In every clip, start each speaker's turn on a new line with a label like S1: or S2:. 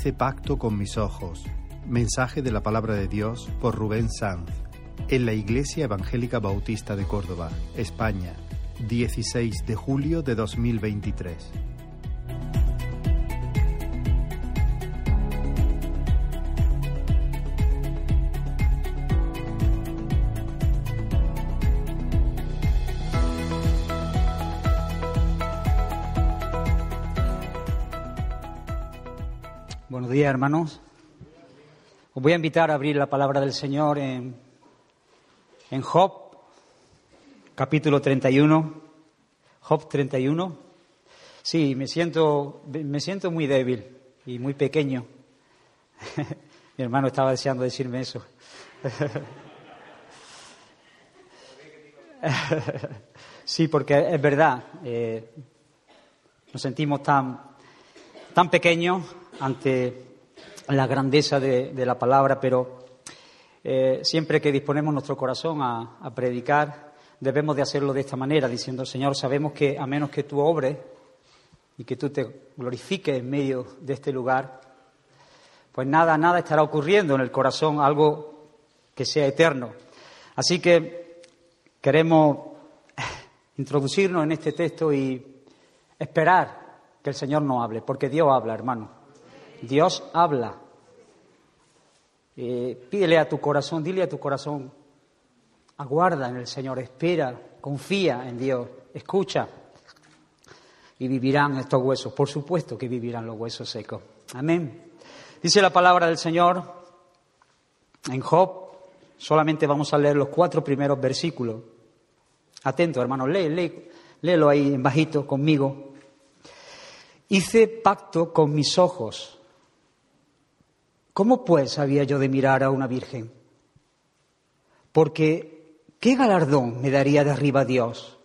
S1: Hice pacto con mis ojos. Mensaje de la palabra de Dios por Rubén Sanz. En la Iglesia Evangélica Bautista de Córdoba, España, 16 de julio de 2023.
S2: Hermanos. Os voy a invitar a abrir la palabra del Señor en, en Job, capítulo 31. Job 31. Sí, me siento, me siento muy débil y muy pequeño. Mi hermano estaba deseando decirme eso. sí, porque es verdad, eh, nos sentimos tan, tan pequeños ante la grandeza de, la palabra, pero eh, siempre que disponemos nuestro corazón a, predicar, debemos de hacerlo de esta manera, diciendo, Señor, sabemos que a menos que tú obres y que tú te glorifiques en medio de este lugar, pues nada, nada estará ocurriendo en el corazón, algo que sea eterno. Así que queremos introducirnos en este texto y esperar que el Señor nos hable, porque Dios habla, hermano. Dios habla. Eh, pídele a tu corazón, dile a tu corazón, aguarda en el Señor, espera, confía en Dios, escucha y vivirán estos huesos. Por supuesto que vivirán los huesos secos. Amén. Dice la palabra del Señor en Job, solamente vamos a leer los cuatro primeros versículos. Atento, hermano, lee, lee, léelo ahí en bajito conmigo. Hice pacto con mis ojos ¿Cómo pues había yo de mirar a una virgen? Porque ¿qué galardón me daría de arriba Dios?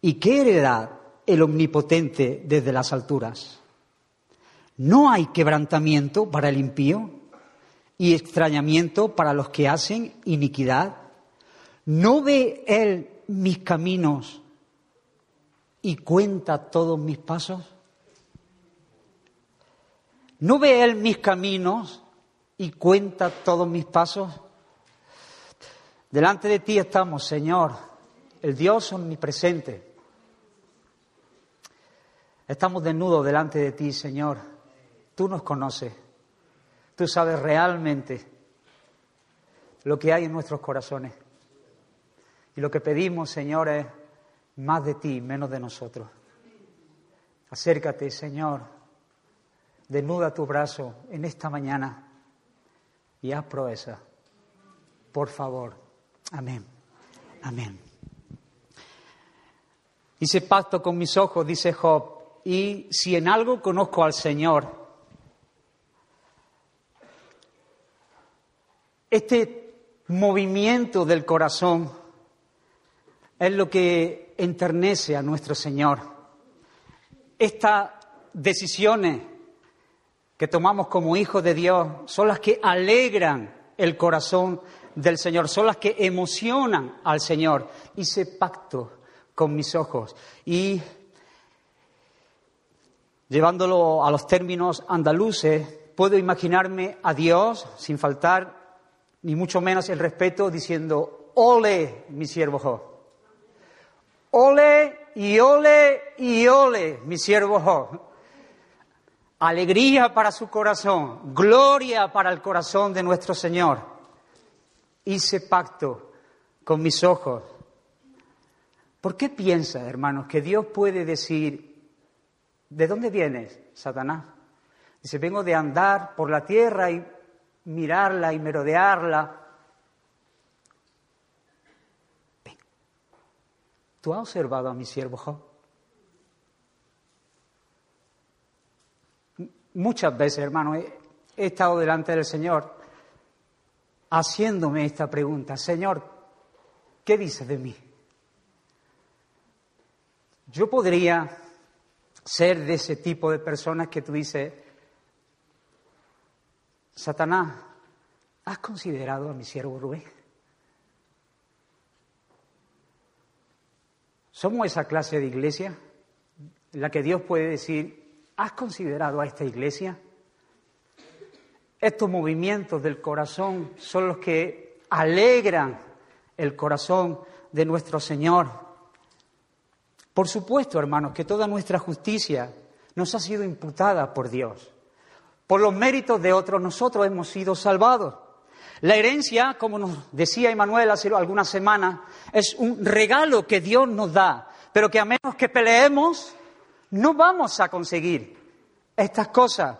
S2: ¿Y qué heredad el omnipotente desde las alturas? ¿No hay quebrantamiento para el impío y extrañamiento para los que hacen iniquidad? ¿No ve él mis caminos y cuenta todos mis pasos? ¿No ve Él mis caminos y cuenta todos mis pasos? Delante de ti estamos, Señor, el Dios omnipresente. Estamos desnudos delante de ti, Señor. Tú nos conoces. Tú sabes realmente lo que hay en nuestros corazones. Y lo que pedimos, Señor, es más de ti, menos de nosotros. Acércate, Señor, Desnuda tu brazo en esta mañana y haz proeza. Por favor. Amén. Amén. Hice pacto con mis ojos, dice Job, y si en algo conozco al Señor, este movimiento del corazón es lo que enternece a nuestro Señor. Estas decisiones que tomamos como hijos de Dios son las que alegran el corazón del Señor, son las que emocionan al Señor. Hice pacto con mis ojos y llevándolo a los términos andaluces, puedo imaginarme a Dios sin faltar ni mucho menos el respeto diciendo, ole, mi siervo Job. Ole y ole y ole, mi siervo Job alegría para su corazón, gloria para el corazón de nuestro Señor. Hice pacto con mis ojos. ¿Por qué piensa, hermanos, que Dios puede decir, ¿de dónde vienes, Satanás? Dice, vengo de andar por la tierra y mirarla y merodearla. ¿Tú has observado a mi siervo Job? Muchas veces, hermano, he, estado delante del Señor haciéndome esta pregunta, Señor, ¿qué dices de mí? Yo podría ser de ese tipo de personas que tú dices, Satanás, ¿has considerado a mi siervo Rubén? ¿Somos esa clase de iglesia en la que Dios puede decir, ¿Has considerado a esta iglesia? estos movimientos del corazón son los que alegran el corazón de nuestro Señor. Por supuesto, hermanos, que toda nuestra justicia nos ha sido imputada por Dios. Por los méritos de otros nosotros hemos sido salvados. La herencia, como nos decía Emanuel hace algunas semanas, es un regalo que Dios nos da, pero que a menos que peleemos, no vamos a conseguir estas cosas.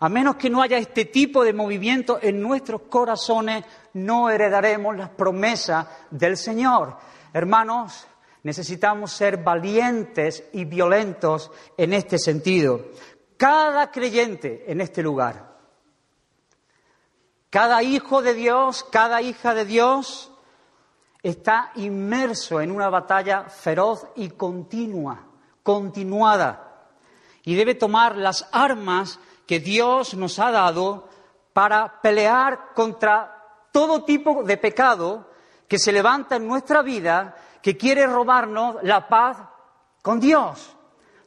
S2: A menos que no haya este tipo de movimiento en nuestros corazones, no heredaremos las promesas del Señor. Hermanos, necesitamos ser valientes y violentos en este sentido. Cada creyente en este lugar cada hijo de Dios, cada hija de Dios está inmerso en una batalla feroz y continua, continuada, y debe tomar las armas que Dios nos ha dado para pelear contra todo tipo de pecado que se levanta en nuestra vida, que quiere robarnos la paz con Dios.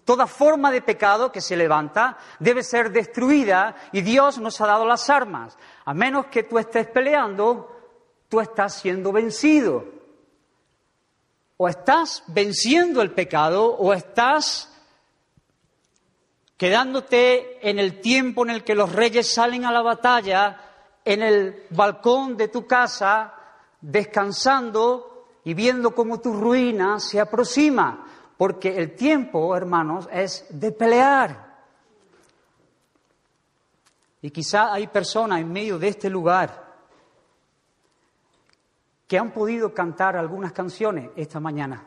S2: Toda forma de pecado que se levanta debe ser destruida y Dios nos ha dado las armas. A menos que tú estés peleando, tú estás siendo vencido. O estás venciendo el pecado o estás quedándote en el tiempo en el que los reyes salen a la batalla, en el balcón de tu casa, descansando y viendo cómo tu ruina se aproxima. Porque el tiempo, hermanos, es de pelear. Y quizá hay personas en medio de este lugar que han podido cantar algunas canciones esta mañana,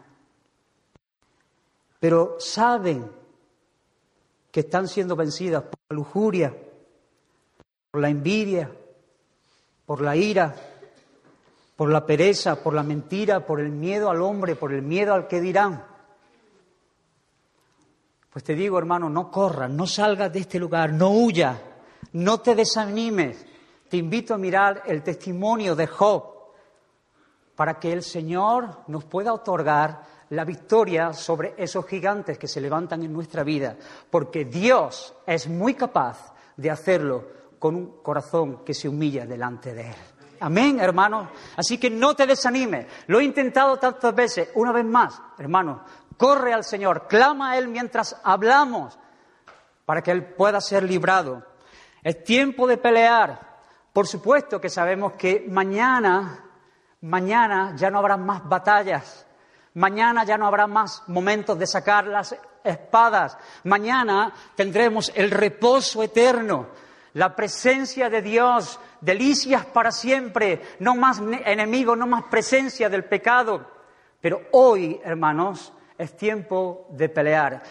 S2: pero saben que están siendo vencidas por la lujuria, por la envidia, por la ira, por la pereza, por la mentira, por el miedo al hombre, por el miedo al que dirán. Pues te digo, hermano, no corras, no salgas de este lugar, no huyas, no te desanimes. Te invito a mirar el testimonio de Job para que el Señor nos pueda otorgar la victoria sobre esos gigantes que se levantan en nuestra vida, porque Dios es muy capaz de hacerlo con un corazón que se humilla delante de Él. Amén, hermano. Así que no te desanimes. Lo he intentado tantas veces. Una vez más, hermano, corre al Señor, clama a Él mientras hablamos para que Él pueda ser librado. Es tiempo de pelear. Por supuesto que sabemos que mañana, mañana ya no habrá más batallas. Mañana ya no habrá más momentos de sacar las espadas. Mañana tendremos el reposo eterno, la presencia de Dios, delicias para siempre, no más enemigos, no más presencia del pecado. Pero hoy, hermanos, es tiempo de pelear.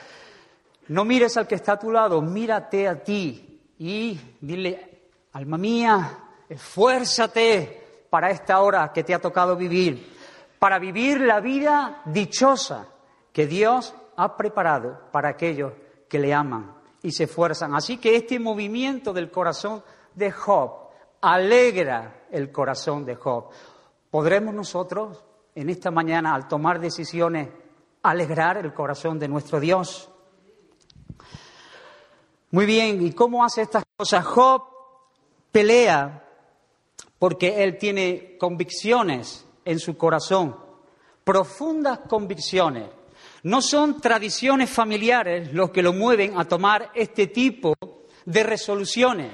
S2: No mires al que está a tu lado, mírate a ti y dile, alma mía, esfuérzate para esta hora que te ha tocado vivir, para vivir la vida dichosa que Dios ha preparado para aquellos que le aman y se esfuerzan. Así que este movimiento del corazón de Job alegra el corazón de Job. ¿Podremos nosotros en esta mañana, al tomar decisiones, alegrar el corazón de nuestro Dios. Muy bien, ¿y cómo hace estas cosas? Job pelea porque él tiene convicciones en su corazón, profundas convicciones. No son tradiciones familiares los que lo mueven a tomar este tipo de resoluciones.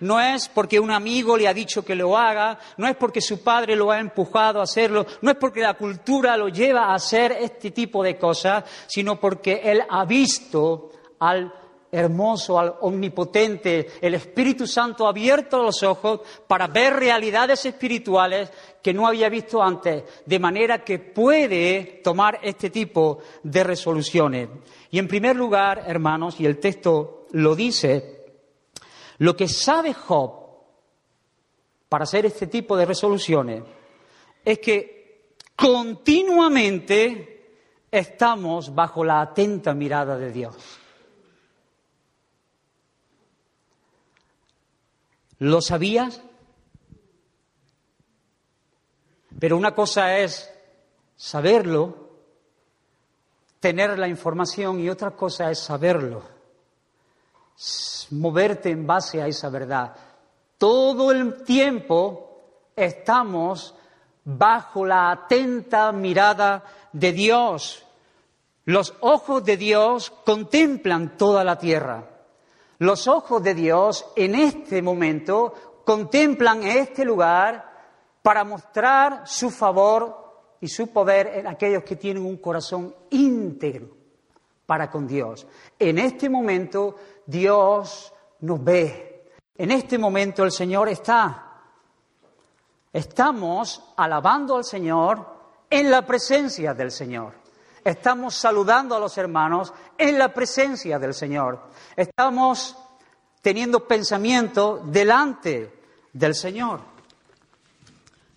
S2: No es porque un amigo le ha dicho que lo haga, no es porque su padre lo ha empujado a hacerlo, no es porque la cultura lo lleva a hacer este tipo de cosas, sino porque él ha visto al hermoso, al omnipotente, el Espíritu Santo ha abierto los ojos para ver realidades espirituales que no había visto antes, de manera que puede tomar este tipo de resoluciones. Y en primer lugar, hermanos, y el texto lo dice, lo que sabe Job para hacer este tipo de resoluciones es que continuamente estamos bajo la atenta mirada de Dios. ¿Lo sabías? Pero una cosa es saberlo, tener la información y otra cosa es saberlo moverte en base a esa verdad. Todo el tiempo estamos bajo la atenta mirada de Dios. Los ojos de Dios contemplan toda la tierra. Los ojos de Dios en este momento contemplan este lugar para mostrar su favor y su poder en aquellos que tienen un corazón íntegro para con Dios. En este momento Dios nos ve. En este momento el Señor está. Estamos alabando al Señor en la presencia del Señor. Estamos saludando a los hermanos en la presencia del Señor. Estamos teniendo pensamiento delante del Señor.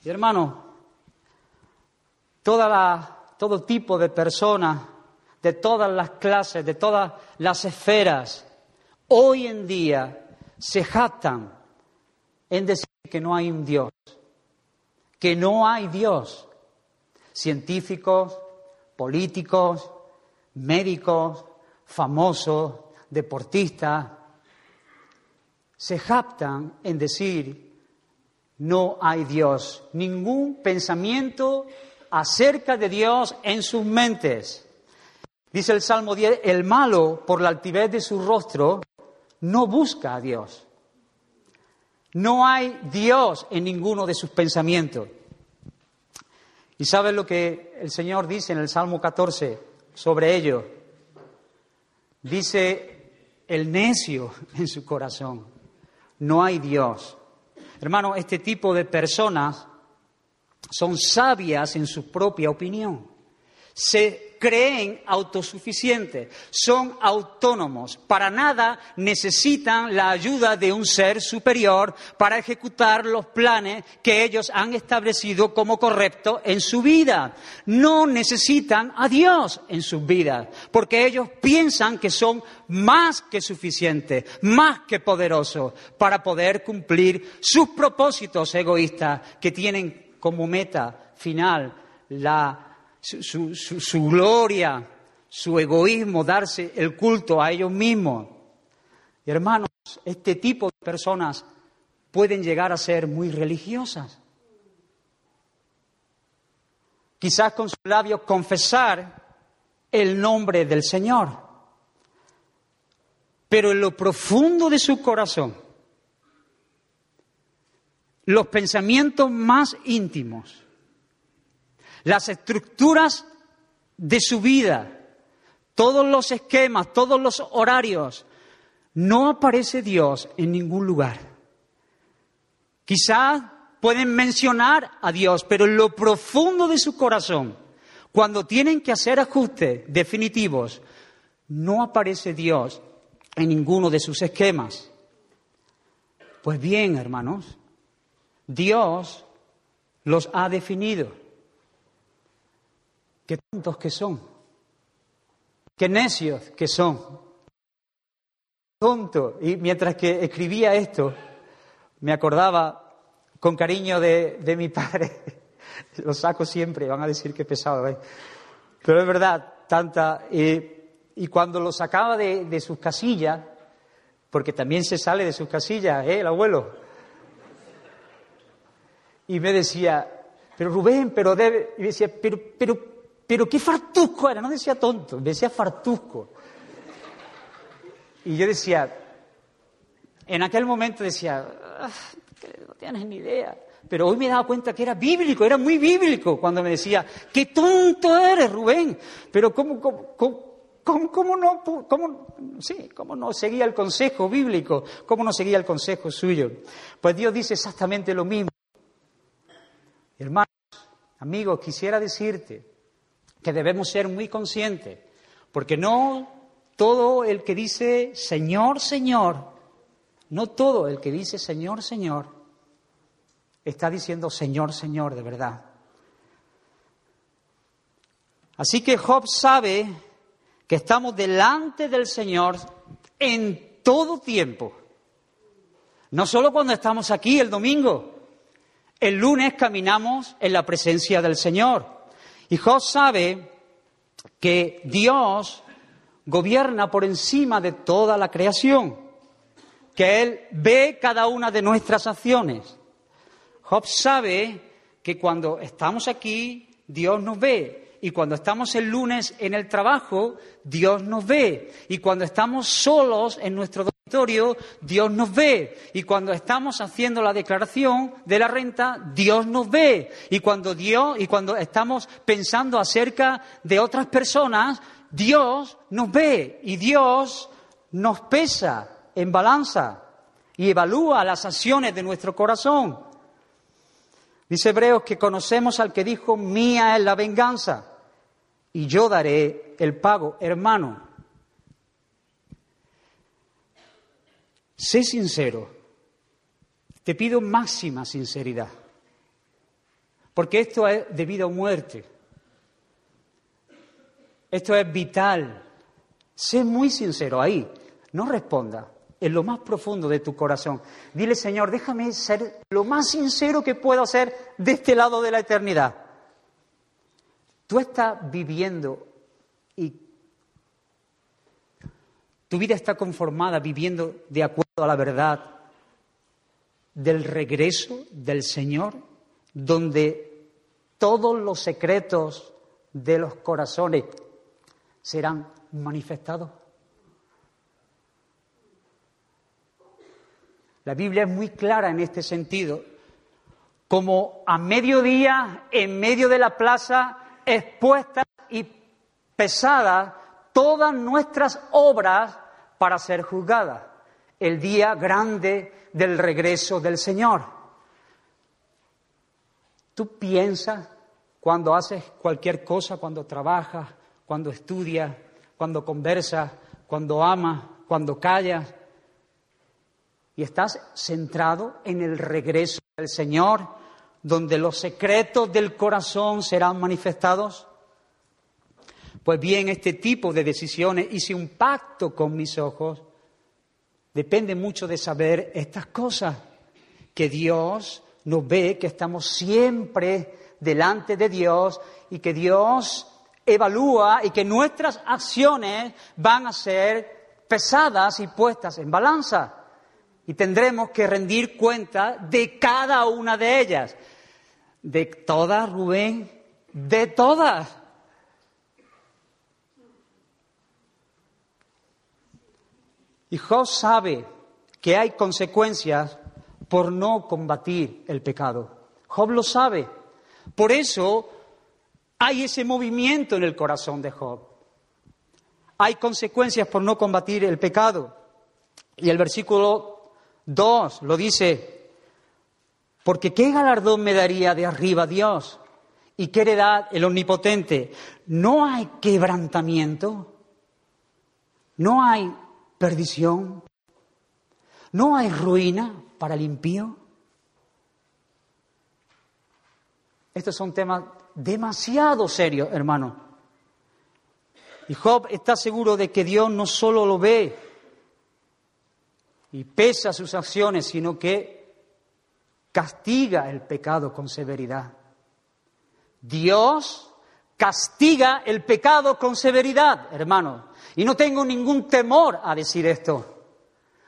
S2: Y hermano, todo tipo de personas, de todas las clases, de todas las esferas, hoy en día se jactan en decir que no hay un Dios, que no hay Dios. Científicos, políticos, médicos, famosos, deportistas, se jactan en decir no hay Dios, ningún pensamiento acerca de Dios en sus mentes. Dice el Salmo 10, el malo, por la altivez de su rostro, no busca a Dios. No hay Dios en ninguno de sus pensamientos. ¿Y sabes lo que el Señor dice en el Salmo 14 sobre ello? Dice el necio en su corazón, no hay Dios. Hermano, este tipo de personas son sabias en su propia opinión. Se creen autosuficientes, son autónomos, para nada necesitan la ayuda de un ser superior para ejecutar los planes que ellos han establecido como correctos en su vida. No necesitan a Dios en sus vidas, porque ellos piensan que son más que suficientes, más que poderosos para poder cumplir sus propósitos egoístas que tienen como meta final la su, gloria, su egoísmo, darse el culto a ellos mismos. hermanos, este tipo de personas pueden llegar a ser muy religiosas. Quizás con sus labios confesar el nombre del Señor, pero en lo profundo de su corazón, los pensamientos más íntimos, las estructuras de su vida, todos los esquemas, todos los horarios. No aparece Dios en ningún lugar. Quizás pueden mencionar a Dios, pero en lo profundo de su corazón, cuando tienen que hacer ajustes definitivos, no aparece Dios en ninguno de sus esquemas. Pues bien, hermanos, Dios los ha definido. Qué tontos que son. Qué necios que son. Tonto. Y mientras que escribía esto, me acordaba con cariño de, mi padre. Lo saco siempre, van a decir que pesado. ¿eh? Pero es verdad, tanta. y cuando lo sacaba de, sus casillas, porque también se sale de sus casillas, ¿eh? el abuelo. Y me decía, pero Rubén, pero debe. Y decía, pero, pero, pero qué fartusco era, no decía tonto, decía fartusco. Y yo decía, en aquel momento decía, ah, no tienes ni idea. Pero hoy me he dado cuenta que era bíblico, era muy bíblico cuando me decía, qué tonto eres, Rubén. Pero ¿cómo, cómo, no, cómo, sí, cómo no seguía el consejo bíblico? ¿Cómo no seguía el consejo suyo? Pues Dios dice exactamente lo mismo. Hermanos, amigos, quisiera decirte que debemos ser muy conscientes, porque no todo el que dice Señor, Señor, no todo el que dice Señor, Señor, está diciendo Señor, Señor de verdad. Así que Job sabe que estamos delante del Señor en todo tiempo. No solo cuando estamos aquí el domingo, el lunes caminamos en la presencia del Señor. Y Job sabe que Dios gobierna por encima de toda la creación. que Él ve cada una de nuestras acciones. Job sabe que cuando estamos aquí, Dios nos ve. Y cuando estamos el lunes en el trabajo, Dios nos ve. Y cuando estamos solos en nuestro Dios nos ve. Y cuando estamos haciendo la declaración de la renta, Dios nos ve. Y cuando Dios, y cuando estamos pensando acerca de otras personas, Dios nos ve. Y Dios nos pesa en balanza y evalúa las acciones de nuestro corazón. Dice Hebreos que conocemos al que dijo, mía es la venganza y yo daré el pago. Hermano, sé sincero, te pido máxima sinceridad, porque esto es de vida o muerte, esto es vital. Sé muy sincero ahí, no responda en lo más profundo de tu corazón. Dile, Señor, déjame ser lo más sincero que puedo ser de este lado de la eternidad. Tú estás viviendo y tu vida está conformada viviendo de acuerdo a la verdad del regreso del Señor, donde todos los secretos de los corazones serán manifestados. La Biblia es muy clara en este sentido, como a mediodía, en medio de la plaza, expuestas y pesadas todas nuestras obras para ser juzgadas, el día grande del regreso del Señor. Tú piensas cuando haces cualquier cosa, cuando trabajas, cuando estudias, cuando conversas, cuando amas, cuando callas, y estás centrado en el regreso del Señor, donde los secretos del corazón serán manifestados. Pues bien, este tipo de decisiones, hice un pacto con mis ojos, depende mucho de saber estas cosas, que Dios nos ve, que estamos siempre delante de Dios y que Dios evalúa y que nuestras acciones van a ser pesadas y puestas en balanza y tendremos que rendir cuenta de cada una de ellas. De todas, Rubén, de todas. Y Job sabe que hay consecuencias por no combatir el pecado. Job lo sabe. Por eso hay ese movimiento en el corazón de Job. Hay consecuencias por no combatir el pecado. Y el versículo Dos, lo dice, porque ¿qué galardón me daría de arriba Dios? ¿Y qué heredad el Omnipotente? ¿No hay quebrantamiento? ¿No hay perdición? ¿No hay ruina para el impío? Estos son temas demasiado serios, hermano. Y Job está seguro de que Dios no solo lo ve, y pesa sus acciones, sino que castiga el pecado con severidad. Dios castiga el pecado con severidad, hermano. Y no tengo ningún temor a decir esto.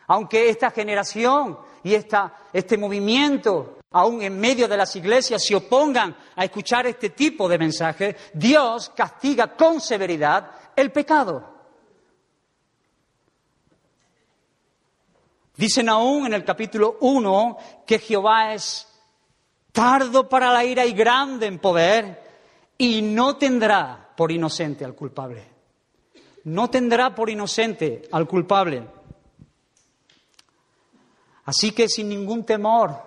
S2: Aunque esta generación y esta, este movimiento, aún en medio de las iglesias, se opongan a escuchar este tipo de mensajes, Dios castiga con severidad el pecado. Dicen aún en el capítulo 1 que Jehová es tardo para la ira y grande en poder y no tendrá por inocente al culpable. No tendrá por inocente al culpable. Así que sin ningún temor,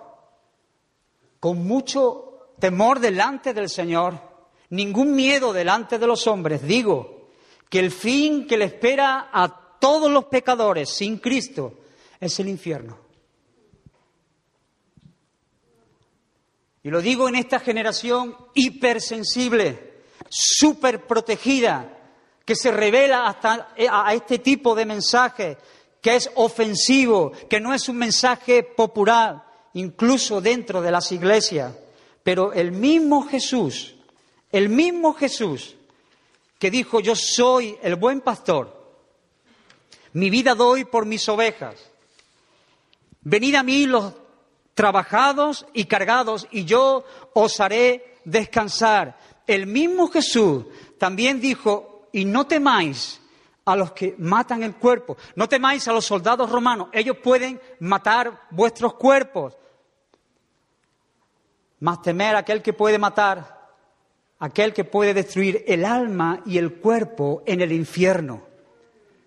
S2: con mucho temor delante del Señor, ningún miedo delante de los hombres, digo que el fin que le espera a todos los pecadores sin Cristo es el infierno. Y lo digo en esta generación hipersensible, súper protegida, que se revela hasta a este tipo de mensaje, que es ofensivo, que no es un mensaje popular, incluso dentro de las iglesias. Pero el mismo Jesús, el mismo Jesús que dijo, yo soy el buen pastor, mi vida doy por mis ovejas, Venid a mí los trabajados y cargados, y yo os haré descansar. El mismo Jesús también dijo, y no temáis a los que matan el cuerpo, no temáis a los soldados romanos, ellos pueden matar vuestros cuerpos, mas temer a aquel que puede matar, aquel que puede destruir el alma y el cuerpo en el infierno.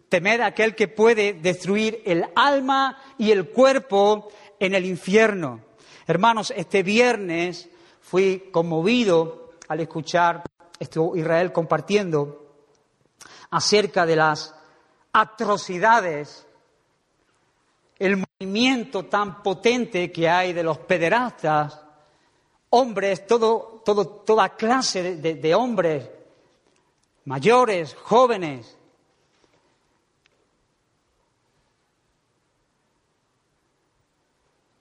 S2: Temer a aquel que puede destruir el alma y el cuerpo en el infierno. Hermanos, este viernes fui conmovido al escuchar estuvo Israel compartiendo acerca de las atrocidades, el movimiento tan potente que hay de los pederastas, hombres, todo, toda clase de hombres, mayores, jóvenes,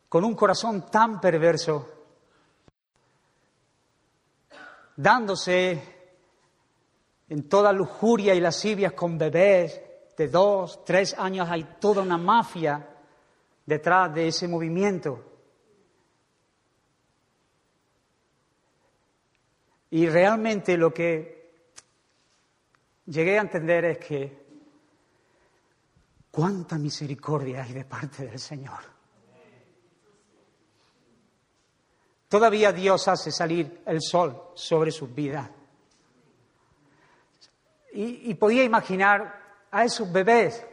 S2: con un corazón tan perverso, dándose en toda lujuria y lascivias con bebés de dos, tres años. Hay toda una mafia detrás de ese movimiento. Y realmente lo que llegué a entender es que cuánta misericordia hay de parte del Señor. Todavía Dios hace salir el sol sobre sus vidas. Y, podía imaginar a esos bebés,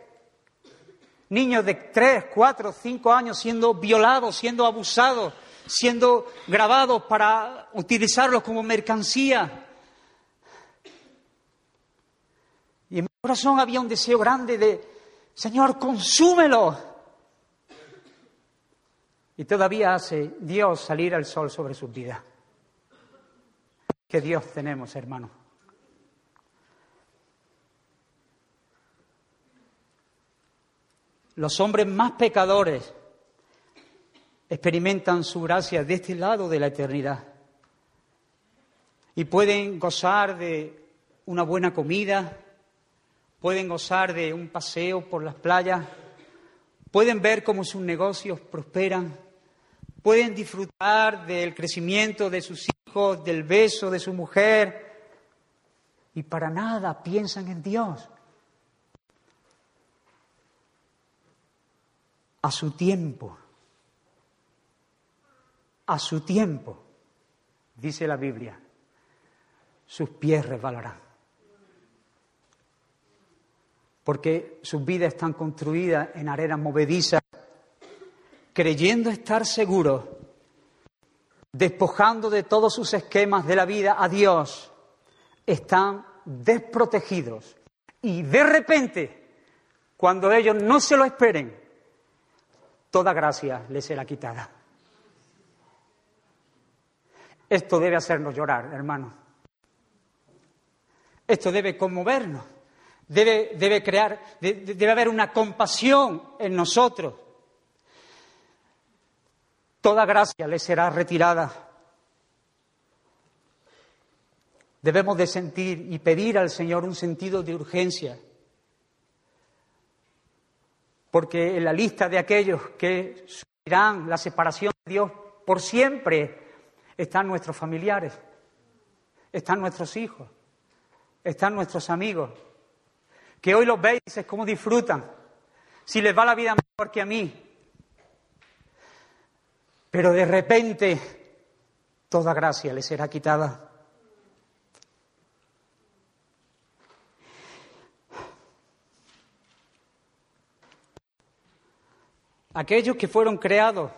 S2: niños de tres, cuatro, cinco años siendo violados, siendo abusados, siendo grabados para utilizarlos como mercancía. Y en mi corazón había un deseo grande de, Señor, consúmelo. Y todavía hace Dios salir al sol sobre sus vidas. ¿Qué Dios tenemos, hermano? Los hombres más pecadores experimentan su gracia de este lado de la eternidad y pueden gozar de una buena comida, pueden gozar de un paseo por las playas, pueden ver cómo sus negocios prosperan, pueden disfrutar del crecimiento de sus hijos, del beso de su mujer, y para nada piensan en Dios. A su tiempo, a su tiempo, dice la Biblia, sus pies resbalarán. Porque sus vidas están construidas en arenas movedizas creyendo estar seguro, despojando de todos sus esquemas de la vida a Dios, están desprotegidos. Y de repente, cuando ellos no se lo esperen, toda gracia les será quitada. Esto debe hacernos llorar, hermano. Esto debe conmovernos. Debe, debe crear, debe haber una compasión en nosotros toda gracia le será retirada. Debemos de sentir y pedir al Señor un sentido de urgencia, porque en la lista de aquellos que sufrirán la separación de Dios por siempre están nuestros familiares, están nuestros hijos, están nuestros amigos, que hoy los veis es como disfrutan, si les va la vida mejor que a mí, pero de repente toda gracia le será quitada. Aquellos que fueron creados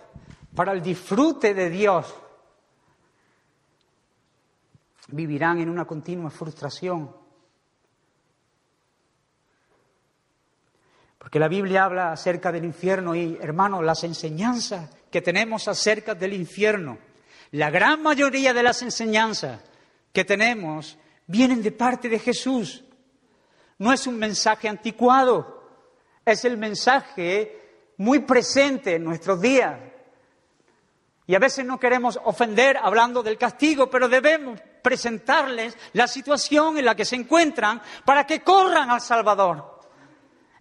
S2: para el disfrute de Dios vivirán en una continua frustración. Porque la Biblia habla acerca del infierno y, hermanos, las enseñanzas que tenemos acerca del infierno, la gran mayoría de las enseñanzas que tenemos vienen de parte de Jesús. No es un mensaje anticuado, es el mensaje muy presente en nuestros días. Y a veces no queremos ofender hablando del castigo, pero debemos presentarles la situación en la que se encuentran para que corran al Salvador.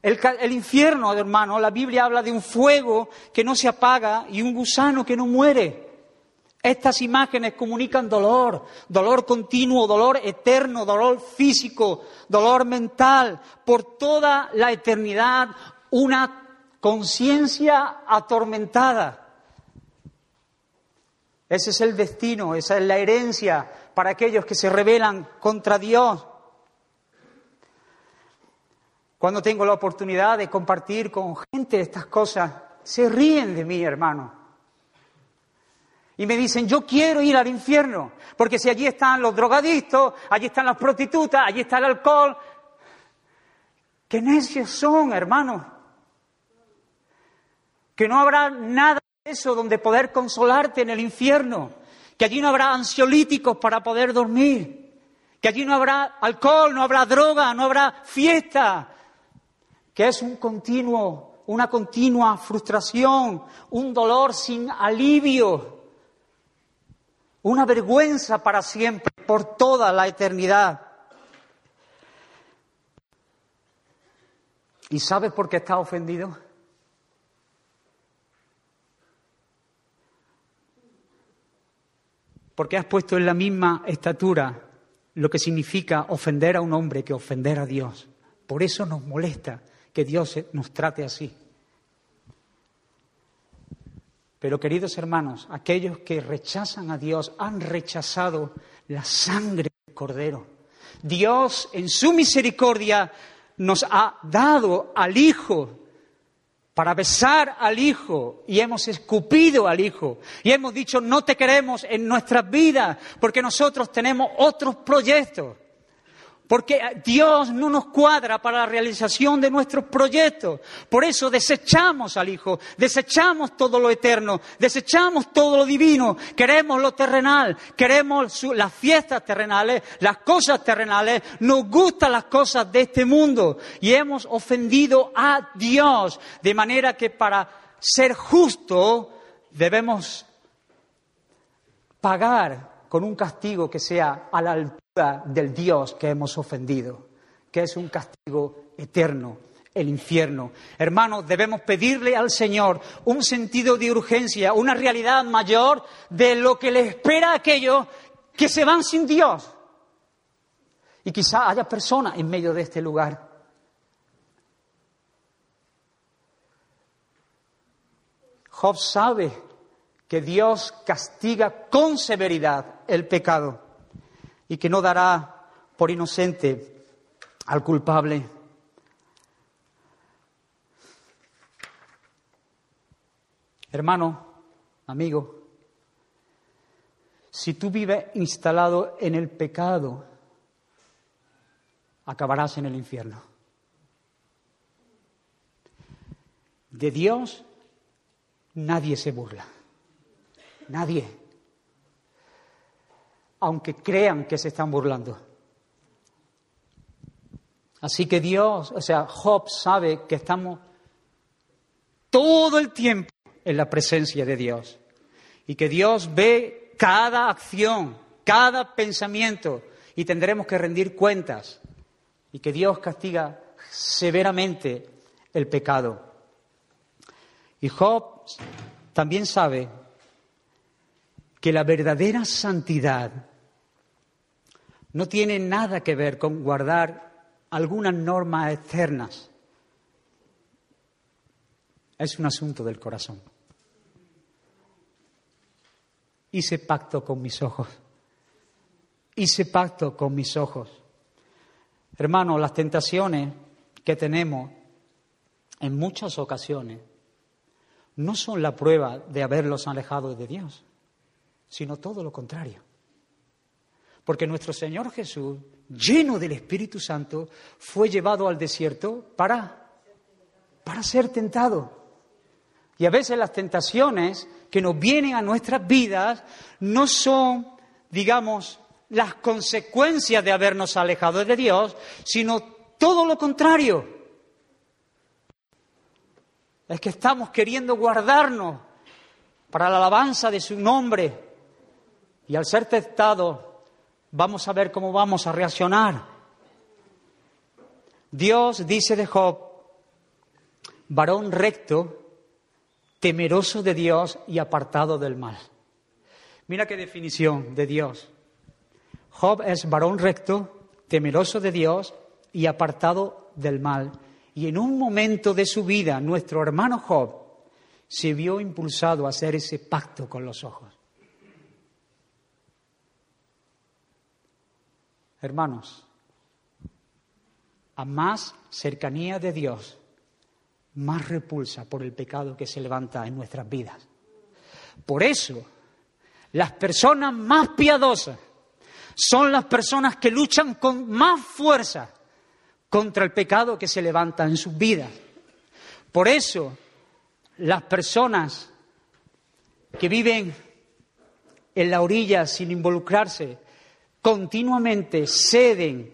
S2: El, el, infierno, hermano, la Biblia habla de un fuego que no se apaga y un gusano que no muere. Estas imágenes comunican dolor, dolor continuo, dolor eterno, dolor físico, dolor mental, por toda la eternidad, una conciencia atormentada. Ese es el destino, esa es la herencia para aquellos que se rebelan contra Dios. Cuando tengo la oportunidad de compartir con gente estas cosas, se ríen de mí, hermano. Y me dicen, yo quiero ir al infierno, porque si allí están los drogadictos, allí están las prostitutas, allí está el alcohol. Qué necios son, hermano que no habrá nada de eso donde poder consolarte en el infierno, que allí no habrá ansiolíticos para poder dormir, que allí no habrá alcohol, no habrá droga, no habrá fiesta, que es un continuo, una continua frustración, un dolor sin alivio, una vergüenza para siempre, por toda la eternidad. ¿Y sabes por qué está ofendido? Porque has puesto en la misma estatura lo que significa ofender a un hombre que ofender a Dios. Por eso nos molesta que Dios nos trate así. Pero queridos hermanos, aquellos que rechazan a Dios han rechazado la sangre del Cordero. Dios en su misericordia nos ha dado al Hijo para besar al Hijo y hemos escupido al Hijo y hemos dicho no te queremos en nuestras vidas porque nosotros tenemos otros proyectos. Porque Dios no nos cuadra para la realización de nuestros proyectos. Por eso desechamos al Hijo, desechamos todo lo eterno, desechamos todo lo divino. Queremos lo terrenal, queremos las fiestas terrenales, las cosas terrenales, nos gustan las cosas de este mundo. Y hemos ofendido a Dios. De manera que para ser justo debemos pagar con un castigo que sea a la altura del Dios que hemos ofendido, que es un castigo eterno, el infierno. Hermanos, debemos pedirle al Señor un sentido de urgencia, una realidad mayor de lo que le espera a aquellos que se van sin Dios. Y quizá haya personas en medio de este lugar. Job sabe que Dios castiga con severidad el pecado y que no dará por inocente al culpable. Hermano, amigo, si tú vives instalado en el pecado, acabarás en el infierno. De Dios nadie se burla. Nadie aunque crean que se están burlando. Así que Dios, o sea, Job sabe que estamos todo el tiempo en la presencia de Dios y que Dios ve cada acción, cada pensamiento y tendremos que rendir cuentas y que Dios castiga severamente el pecado. Y Job también sabe que la verdadera santidad no tiene nada que ver con guardar algunas normas externas. Es un asunto del corazón. Hice pacto con mis ojos. Hice pacto con mis ojos. Hermano, las tentaciones que tenemos en muchas ocasiones no son la prueba de haberlos alejado de Dios sino todo lo contrario. Porque nuestro Señor Jesús, lleno del Espíritu Santo, fue llevado al desierto para, para ser tentado. Y a veces las tentaciones que nos vienen a nuestras vidas no son, digamos, las consecuencias de habernos alejado de Dios, sino todo lo contrario. Es que estamos queriendo guardarnos para la alabanza de su nombre, y al ser testado, vamos a ver cómo vamos a reaccionar. Dios dice de Job varón recto, temeroso de Dios y apartado del mal. Mira qué definición de Dios. Job es varón recto, temeroso de Dios y apartado del mal. Y en un momento de su vida, nuestro hermano Job se vio impulsado a hacer ese pacto con los ojos. Hermanos, a más cercanía de Dios, más repulsa por el pecado que se levanta en nuestras vidas. Por eso, las personas más piadosas son las personas que luchan con más fuerza contra el pecado que se levanta en sus vidas. Por eso, las personas que viven en la orilla sin involucrarse continuamente ceden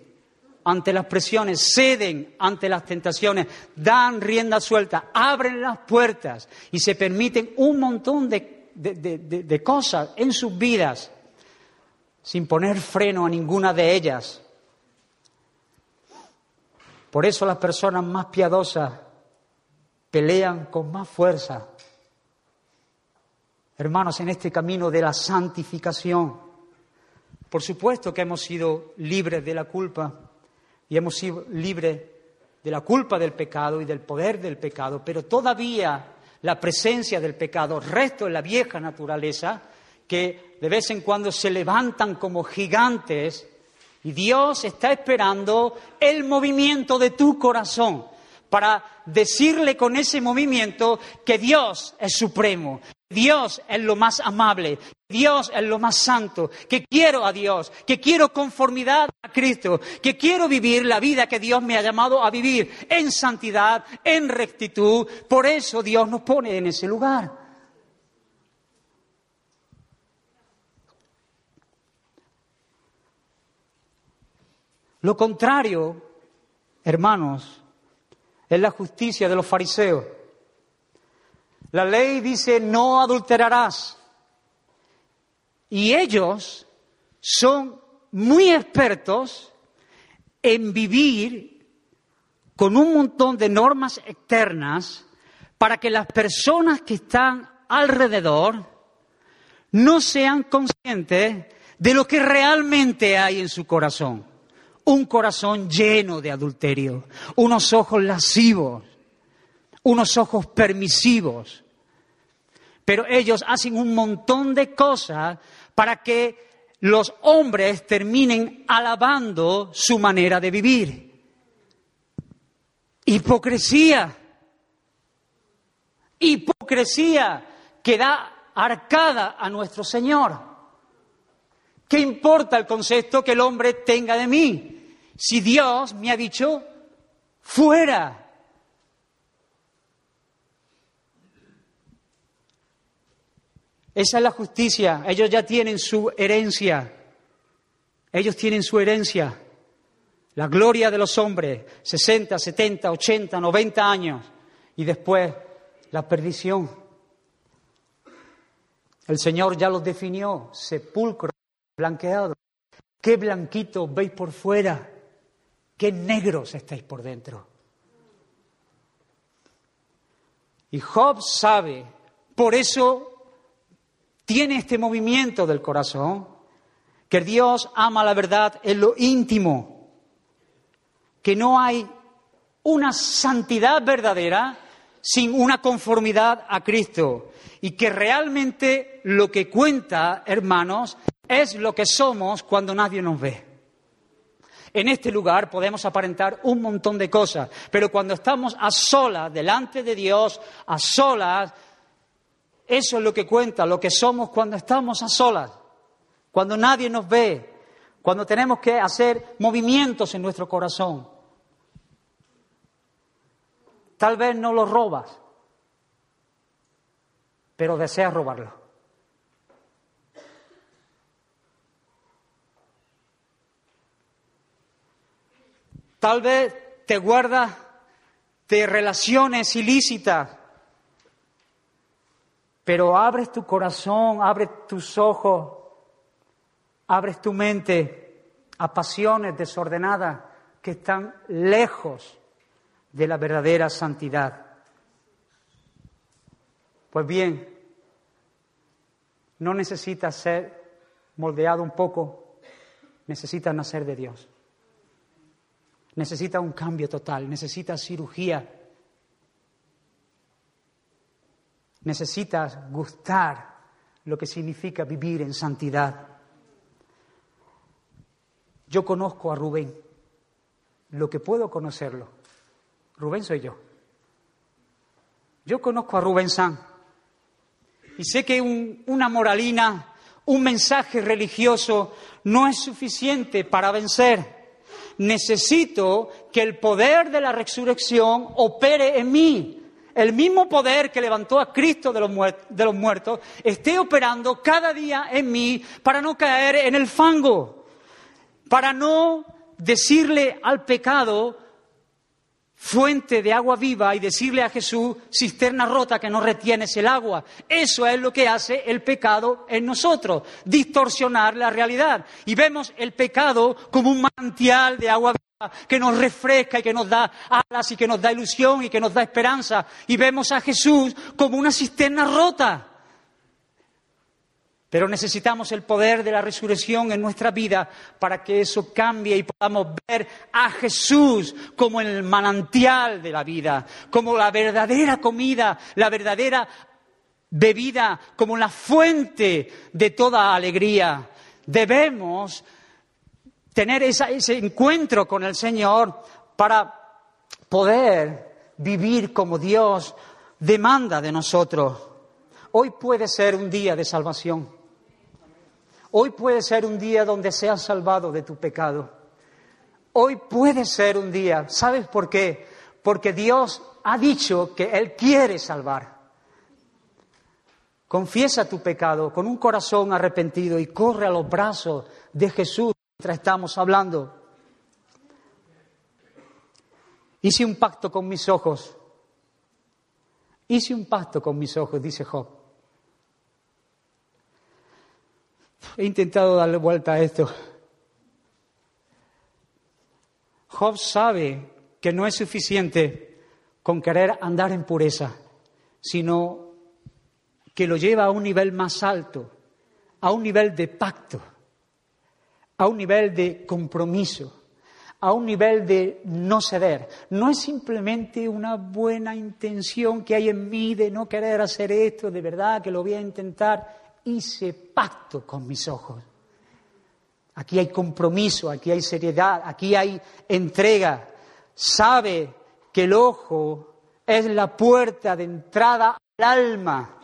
S2: ante las presiones, ceden ante las tentaciones, dan rienda suelta, abren las puertas y se permiten un montón de, cosas en sus vidas sin poner freno a ninguna de ellas. Por eso las personas más piadosas pelean con más fuerza. Hermanos, en este camino de la santificación, por supuesto que hemos sido libres de la culpa, y hemos sido libres de la culpa del pecado y del poder del pecado, pero todavía la presencia del pecado, resto en la vieja naturaleza, que de vez en cuando se levantan como gigantes y Dios está esperando el movimiento de tu corazón para decirle con ese movimiento que Dios es supremo, Dios es lo más amable, Dios es lo más santo, que quiero a Dios, que quiero conformidad a Cristo, que quiero vivir la vida que Dios me ha llamado a vivir en santidad, en rectitud. Por eso Dios nos pone en ese lugar. Lo contrario, hermanos, es la justicia de los fariseos. La ley dice no adulterarás. Y ellos son muy expertos en vivir con un montón de normas externas para que las personas que están alrededor no sean conscientes de lo que realmente hay en su corazón. Un corazón lleno de adulterio, unos ojos lascivos, unos ojos permisivos, pero ellos hacen un montón de cosas para que los hombres terminen alabando su manera de vivir. Hipocresía. Hipocresía que da arcada a nuestro Señor. ¿Qué importa el concepto que el hombre tenga de mí? Si Dios me ha dicho, fuera, Esa es la justicia. Ellos ya tienen su herencia. Ellos tienen su herencia. La gloria de los hombres, 60, 70, 80, 90 años. Y después la perdición. El Señor ya los definió, sepulcro, blanqueado. Qué blanquitos veis por fuera, qué negros estáis por dentro. Y Job sabe, por eso tiene este movimiento del corazón, que Dios ama la verdad en lo íntimo, que no hay una santidad verdadera sin una conformidad a Cristo y que realmente lo que cuenta, hermanos, es lo que somos cuando nadie nos ve. En este lugar podemos aparentar un montón de cosas, pero cuando estamos a solas delante de Dios, a solas, eso es lo que cuenta, lo que somos cuando estamos a solas, cuando nadie nos ve, cuando tenemos que hacer movimientos en nuestro corazón. Tal vez no lo robas, pero deseas robarlo. Tal vez te guardas de relaciones ilícitas pero abres tu corazón, abres tus ojos, abres tu mente a pasiones desordenadas que están lejos de la verdadera santidad. Pues bien, no necesitas ser moldeado un poco, necesitas nacer de Dios. Necesitas un cambio total, necesitas cirugía. Necesitas gustar lo que significa vivir en santidad. Yo conozco a Rubén, lo que puedo conocerlo. Rubén soy yo. Yo conozco a Rubén San y sé que una moralina, un mensaje religioso no es suficiente para vencer. Necesito que el poder de la resurrección opere en mí. El mismo poder que levantó a Cristo de los, muertos esté operando cada día en mí para no caer en el fango, para no decirle al pecado, fuente de agua viva y decirle a Jesús, cisterna rota que no retienes el agua. Eso es lo que hace el pecado en nosotros, distorsionar la realidad. Y vemos el pecado como un manantial de agua viva que nos refresca y que nos da alas y que nos da ilusión y que nos da esperanza. Y vemos a Jesús como una cisterna rota pero necesitamos el poder de la resurrección en nuestra vida para que eso cambie y podamos ver a Jesús como el manantial de la vida, como la verdadera comida, la verdadera bebida, como la fuente de toda alegría. Debemos tener ese encuentro con el Señor para poder vivir como Dios demanda de nosotros. Hoy puede ser un día de salvación. Hoy puede ser un día donde seas salvado de tu pecado. Hoy puede ser un día. ¿Sabes por qué? Porque Dios ha dicho que Él quiere salvar. Confiesa tu pecado con un corazón arrepentido y corre a los brazos de Jesús mientras estamos hablando. Hice un pacto con mis ojos. Hice un pacto con mis ojos, dice Job. He intentado darle vuelta a esto. Job sabe que no es suficiente con querer andar en pureza, sino que lo lleva a un nivel más alto, a un nivel de pacto, a un nivel de compromiso, a un nivel de no ceder. No es simplemente una buena intención que hay en mí de no querer hacer esto, de verdad que lo voy a intentar hice pacto con mis ojos. Aquí hay compromiso, aquí hay seriedad, aquí hay entrega. Sabe que el ojo es la puerta de entrada al alma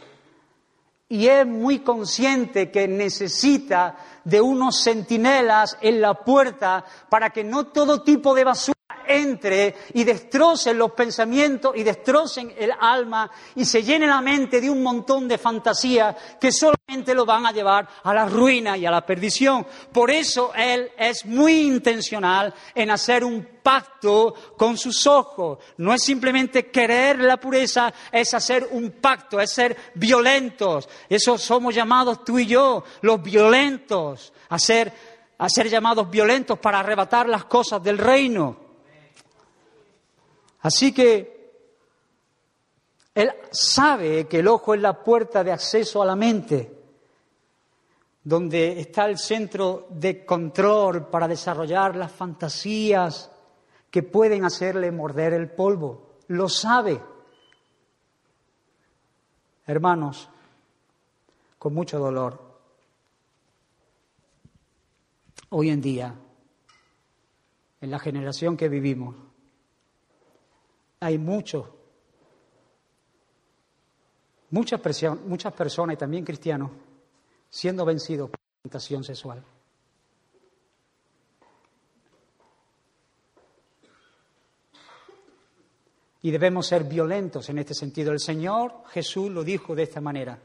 S2: y es muy consciente que necesita de unos centinelas en la puerta para que no todo tipo de basura entre y destrocen los pensamientos y destrocen el alma y se llene la mente de un montón de fantasías que solamente lo van a llevar a la ruina y a la perdición. Por eso Él es muy intencional en hacer un pacto con sus ojos. No es simplemente querer la pureza, es hacer un pacto, es ser violentos. Eso somos llamados tú y yo, los violentos, a a ser llamados violentos para arrebatar las cosas del reino. Así que él sabe que el ojo es la puerta de acceso a la mente, donde está el centro de control para desarrollar las fantasías que pueden hacerle morder el polvo. Lo sabe. Hermanos, con mucho dolor, hoy en día, en la generación que vivimos, hay mucho, muchas, muchas personas y también cristianos siendo vencidos por la tentación sexual. Y debemos ser violentos en este sentido. El Señor Jesús lo dijo de esta manera.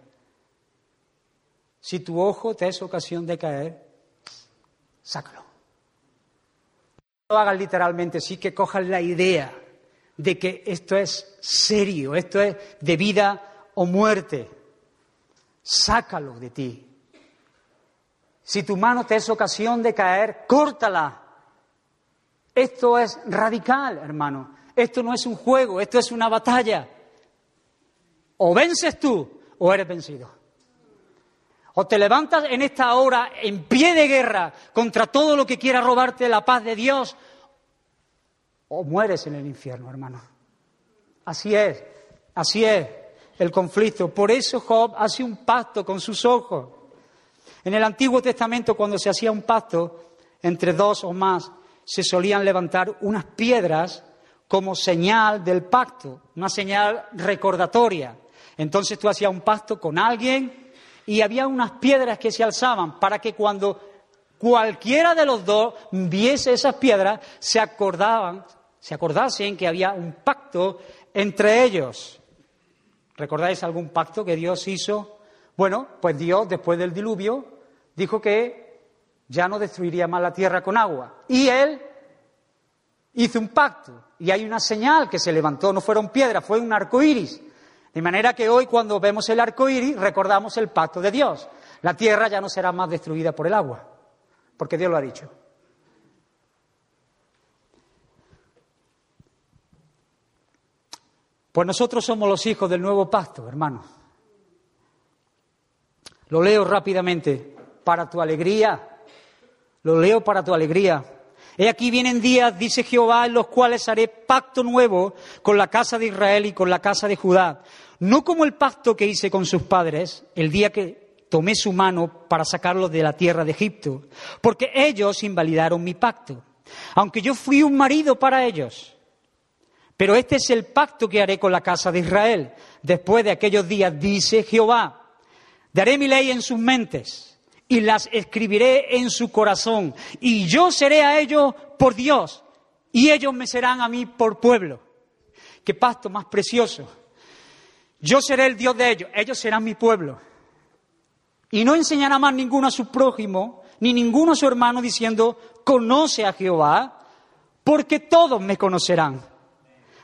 S2: Si tu ojo te es ocasión de caer, sácalo. No lo hagas literalmente, sí que cojas la idea de que esto es serio, esto es de vida o muerte. Sácalo de ti. Si tu mano te es ocasión de caer, córtala. Esto es radical, hermano. Esto no es un juego, esto es una batalla. O vences tú o eres vencido. O te levantas en esta hora en pie de guerra contra todo lo que quiera robarte la paz de Dios, o mueres en el infierno, hermano. Así es, así es el conflicto. Por eso Job hace un pacto con sus ojos. En el Antiguo Testamento, cuando se hacía un pacto entre dos o más, se solían levantar unas piedras como señal del pacto, una señal recordatoria. Entonces tú hacías un pacto con alguien y había unas piedras que se alzaban para que cuando cualquiera de los dos viese esas piedras, se acordaban, se acordasen que había un pacto entre ellos. ¿Recordáis algún pacto que Dios hizo? Bueno, pues Dios, después del diluvio, dijo que ya no destruiría más la tierra con agua. Y él hizo un pacto. Y hay una señal que se levantó, no fueron piedras, fue un arco iris. De manera que hoy, cuando vemos el arco iris, recordamos el pacto de Dios. La tierra ya no será más destruida por el agua, porque Dios lo ha dicho. Pues nosotros somos los hijos del nuevo pacto, hermano. Lo leo rápidamente, para tu alegría. Lo leo para tu alegría. He aquí vienen días, dice Jehová, en los cuales haré pacto nuevo con la casa de Israel y con la casa de Judá. No como el pacto que hice con sus padres el día que tomé su mano para sacarlos de la tierra de Egipto, porque ellos invalidaron mi pacto, aunque yo fui un marido para ellos. Pero este es el pacto que haré con la casa de Israel. Después de aquellos días, dice Jehová, daré mi ley en sus mentes y las escribiré en su corazón. Y yo seré a ellos por Dios y ellos me serán a mí por pueblo. Qué pacto más precioso. Yo seré el Dios de ellos, ellos serán mi pueblo. Y no enseñará más ninguno a su prójimo, ni ninguno a su hermano diciendo, conoce a Jehová, porque todos me conocerán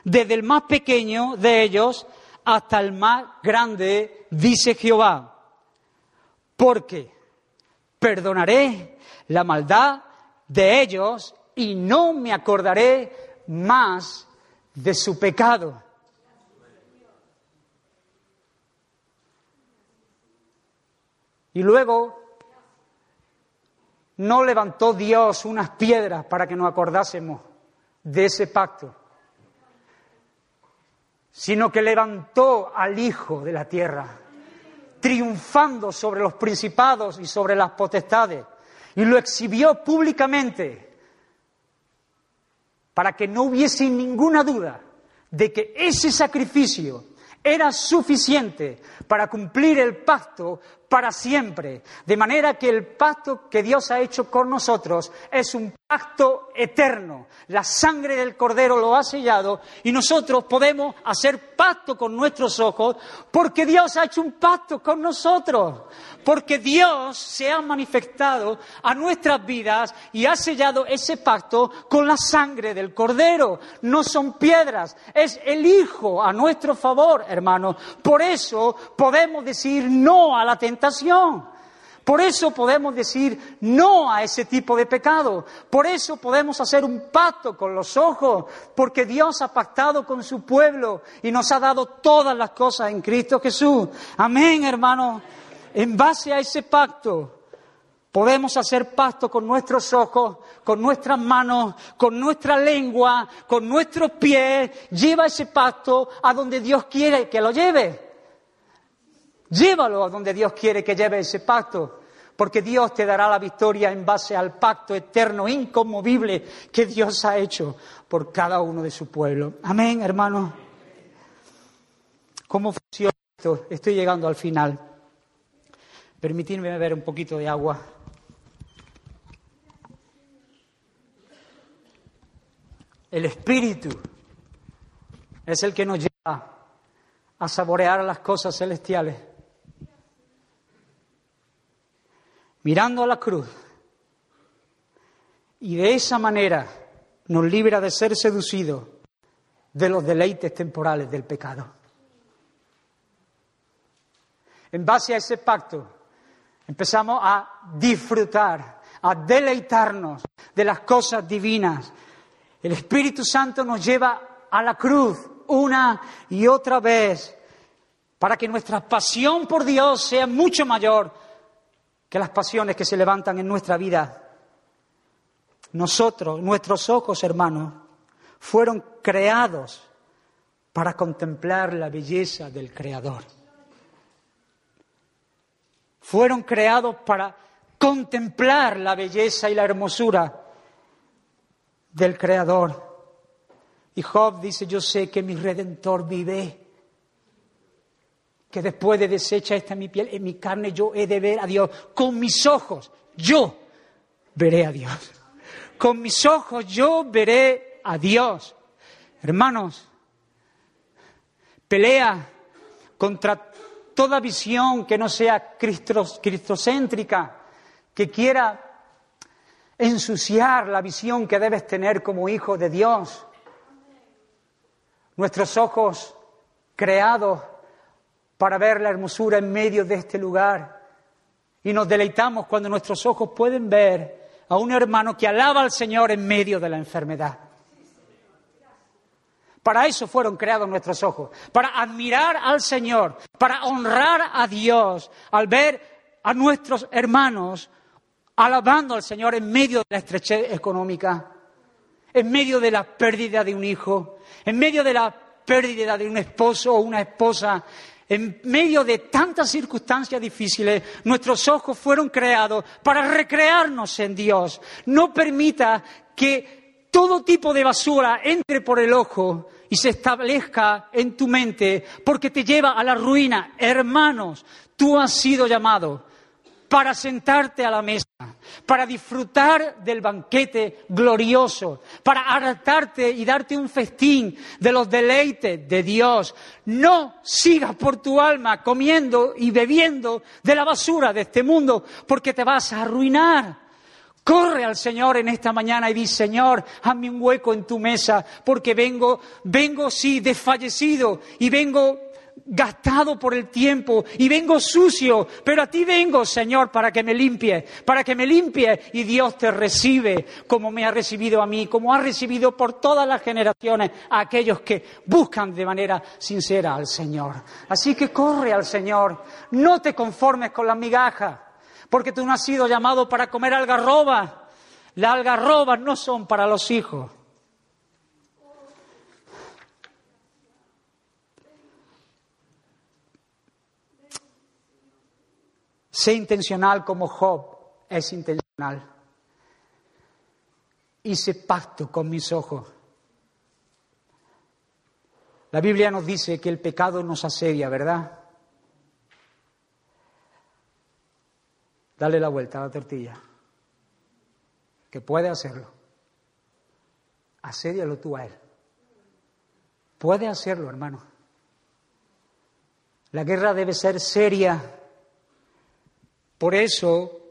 S2: desde el más pequeño de ellos hasta el más grande, dice Jehová, porque perdonaré la maldad de ellos y no me acordaré más de su pecado. Y luego no levantó Dios unas piedras para que nos acordásemos de ese pacto sino que levantó al Hijo de la tierra, triunfando sobre los principados y sobre las potestades, y lo exhibió públicamente para que no hubiese ninguna duda de que ese sacrificio era suficiente para cumplir el pacto para siempre. De manera que el pacto que Dios ha hecho con nosotros es un pacto eterno. La sangre del Cordero lo ha sellado y nosotros podemos hacer pacto con nuestros ojos porque Dios ha hecho un pacto con nosotros. Porque Dios se ha manifestado a nuestras vidas y ha sellado ese pacto con la sangre del Cordero. No son piedras, es el Hijo a nuestro favor, hermanos. Por eso podemos decir no a la tentación por eso podemos decir no a ese tipo de pecado. Por eso podemos hacer un pacto con los ojos, porque Dios ha pactado con su pueblo y nos ha dado todas las cosas en Cristo Jesús. Amén, hermano. En base a ese pacto podemos hacer pacto con nuestros ojos, con nuestras manos, con nuestra lengua, con nuestros pies. Lleva ese pacto a donde Dios quiere que lo lleve. Llévalo a donde Dios quiere que lleve ese pacto, porque Dios te dará la victoria en base al pacto eterno, inconmovible que Dios ha hecho por cada uno de su pueblo. Amén, hermano. ¿Cómo funciona esto? Estoy llegando al final. Permitidme beber un poquito de agua. El Espíritu es el que nos lleva a saborear las cosas celestiales. Mirando a la cruz y de esa manera nos libra de ser seducidos de los deleites temporales del pecado. En base a ese pacto empezamos a disfrutar, a deleitarnos de las cosas divinas. El Espíritu Santo nos lleva a la cruz una y otra vez para que nuestra pasión por Dios sea mucho mayor que las pasiones que se levantan en nuestra vida. Nosotros, nuestros ojos, hermanos, fueron creados para contemplar la belleza del Creador. Fueron creados para contemplar la belleza y la hermosura del Creador. Y Job dice, yo sé que mi redentor vive, que después de deshecha esta mi piel, en mi carne yo he de ver a Dios. Con mis ojos yo veré a Dios. Con mis ojos yo veré a Dios. Hermanos, pelea contra toda visión que no sea cristocéntrica, que quiera ensuciar la visión que debes tener como hijo de Dios. Nuestros ojos creados para ver la hermosura en medio de este lugar. Y nos deleitamos cuando nuestros ojos pueden ver a un hermano que alaba al Señor en medio de la enfermedad. Para eso fueron creados nuestros ojos, para admirar al Señor, para honrar a Dios, al ver a nuestros hermanos alabando al Señor en medio de la estrechez económica, en medio de la pérdida de un hijo, en medio de la pérdida de un esposo o una esposa, en medio de tantas circunstancias difíciles, nuestros ojos fueron creados para recrearnos en Dios. No permita que todo tipo de basura entre por el ojo y se establezca en tu mente porque te lleva a la ruina. Hermanos, tú has sido llamado para sentarte a la mesa, para disfrutar del banquete glorioso, para hartarte y darte un festín de los deleites de Dios. No sigas por tu alma comiendo y bebiendo de la basura de este mundo, porque te vas a arruinar. Corre al Señor en esta mañana y di, Señor, hazme un hueco en tu mesa, porque vengo, vengo sí, desfallecido y vengo gastado por el tiempo y vengo sucio, pero a ti vengo, Señor, para que me limpie, para que me limpie y Dios te recibe como me ha recibido a mí, como ha recibido por todas las generaciones a aquellos que buscan de manera sincera al Señor. Así que corre al Señor, no te conformes con las migajas, porque tú no has sido llamado para comer algarroba. Las algarrobas no son para los hijos. Sé intencional como Job es intencional. Hice pacto con mis ojos. La Biblia nos dice que el pecado nos asedia, ¿verdad? Dale la vuelta a la tortilla. Que puede hacerlo. Asédialo tú a él. Puede hacerlo, hermano. La guerra debe ser seria por eso,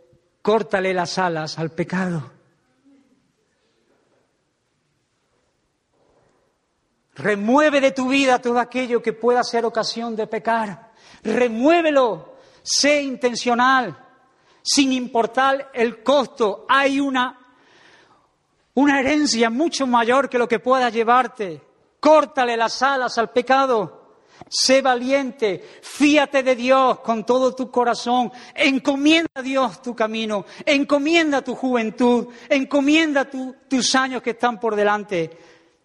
S2: córtale las alas al pecado. Remueve de tu vida todo aquello que pueda ser ocasión de pecar. Remuévelo. Sé intencional. Sin importar el costo. Hay una, una herencia mucho mayor que lo que pueda llevarte. Córtale las alas al pecado. Sé valiente, fíate de Dios con todo tu corazón, encomienda a Dios tu camino, encomienda tu juventud, encomienda tus años que están por delante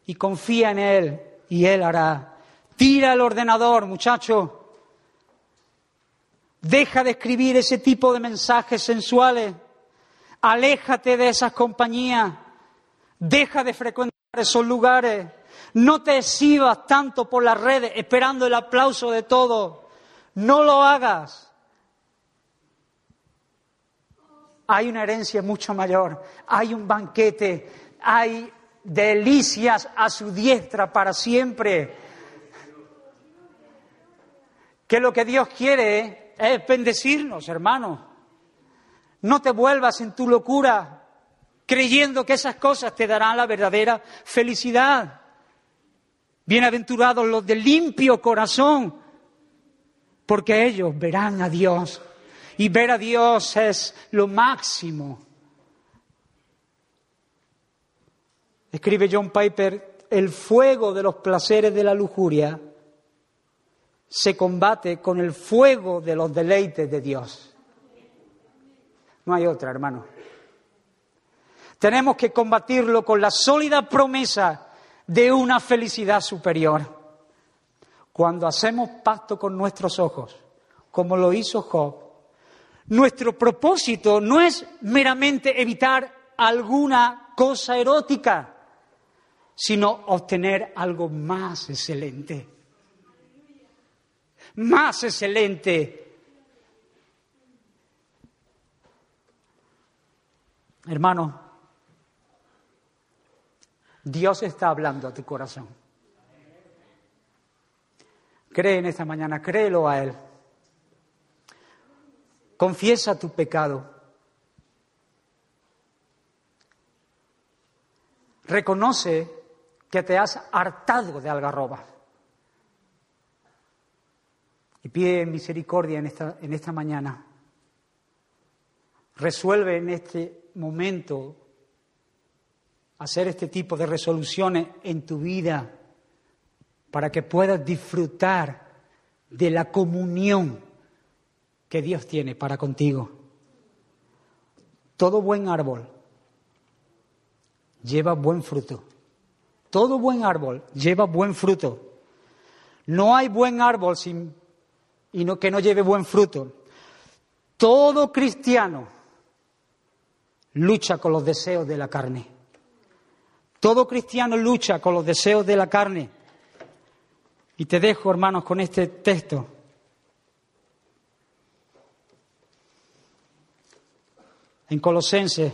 S2: y confía en Él y Él hará. Tira el ordenador, muchacho. Deja de escribir ese tipo de mensajes sensuales. Aléjate de esas compañías. Deja de frecuentar esos lugares. No te exhibas tanto por las redes esperando el aplauso de todos. No lo hagas. Hay una herencia mucho mayor. Hay un banquete. Hay delicias a su diestra para siempre. Que lo que Dios quiere es bendecirnos, hermano. No te vuelvas en tu locura creyendo que esas cosas te darán la verdadera felicidad. Bienaventurados los de limpio corazón, porque ellos verán a Dios. Y ver a Dios es lo máximo. Escribe John Piper, el fuego de los placeres de la lujuria se combate con el fuego de los deleites de Dios. No hay otra, hermano. Tenemos que combatirlo con la sólida promesa de una felicidad superior. Cuando hacemos pacto con nuestros ojos, como lo hizo Job, nuestro propósito no es meramente evitar alguna cosa erótica, sino obtener algo más excelente. Más excelente. Hermano, Dios está hablando a tu corazón. Cree en esta mañana, créelo a Él. Confiesa tu pecado. Reconoce que te has hartado de algarroba. Y pide misericordia en esta, en esta mañana. Resuelve en este momento hacer este tipo de resoluciones en tu vida para que puedas disfrutar de la comunión que Dios tiene para contigo. Todo buen árbol lleva buen fruto. Todo buen árbol lleva buen fruto. No hay buen árbol sin, y no, que no lleve buen fruto. Todo cristiano lucha con los deseos de la carne. Todo cristiano lucha con los deseos de la carne. Y te dejo, hermanos, con este texto. En Colosenses,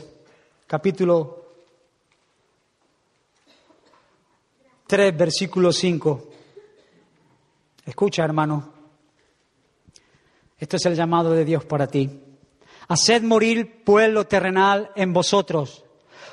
S2: capítulo 3, versículo 5. Escucha, hermano. Esto es el llamado de Dios para ti. Haced morir pueblo terrenal en vosotros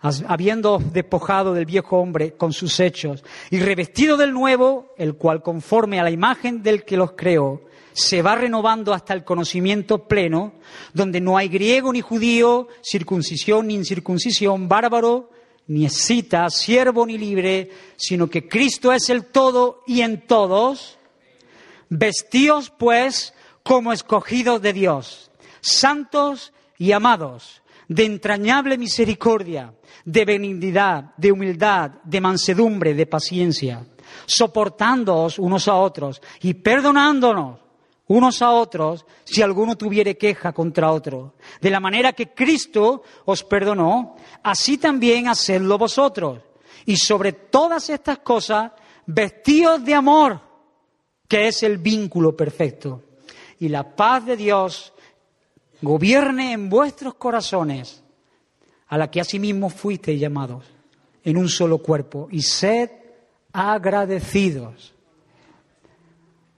S2: habiendo despojado del viejo hombre con sus hechos y revestido del nuevo, el cual conforme a la imagen del que los creó, se va renovando hasta el conocimiento pleno, donde no hay griego ni judío, circuncisión ni incircuncisión, bárbaro ni escita, siervo ni libre, sino que Cristo es el todo y en todos. Vestíos pues como escogidos de Dios, santos y amados, de entrañable misericordia de benignidad, de humildad, de mansedumbre, de paciencia, soportándoos unos a otros y perdonándonos unos a otros si alguno tuviere queja contra otro. De la manera que Cristo os perdonó, así también hacedlo vosotros. Y sobre todas estas cosas, vestíos de amor, que es el vínculo perfecto. Y la paz de Dios gobierne en vuestros corazones a la que asimismo fuisteis llamados en un solo cuerpo, y sed agradecidos.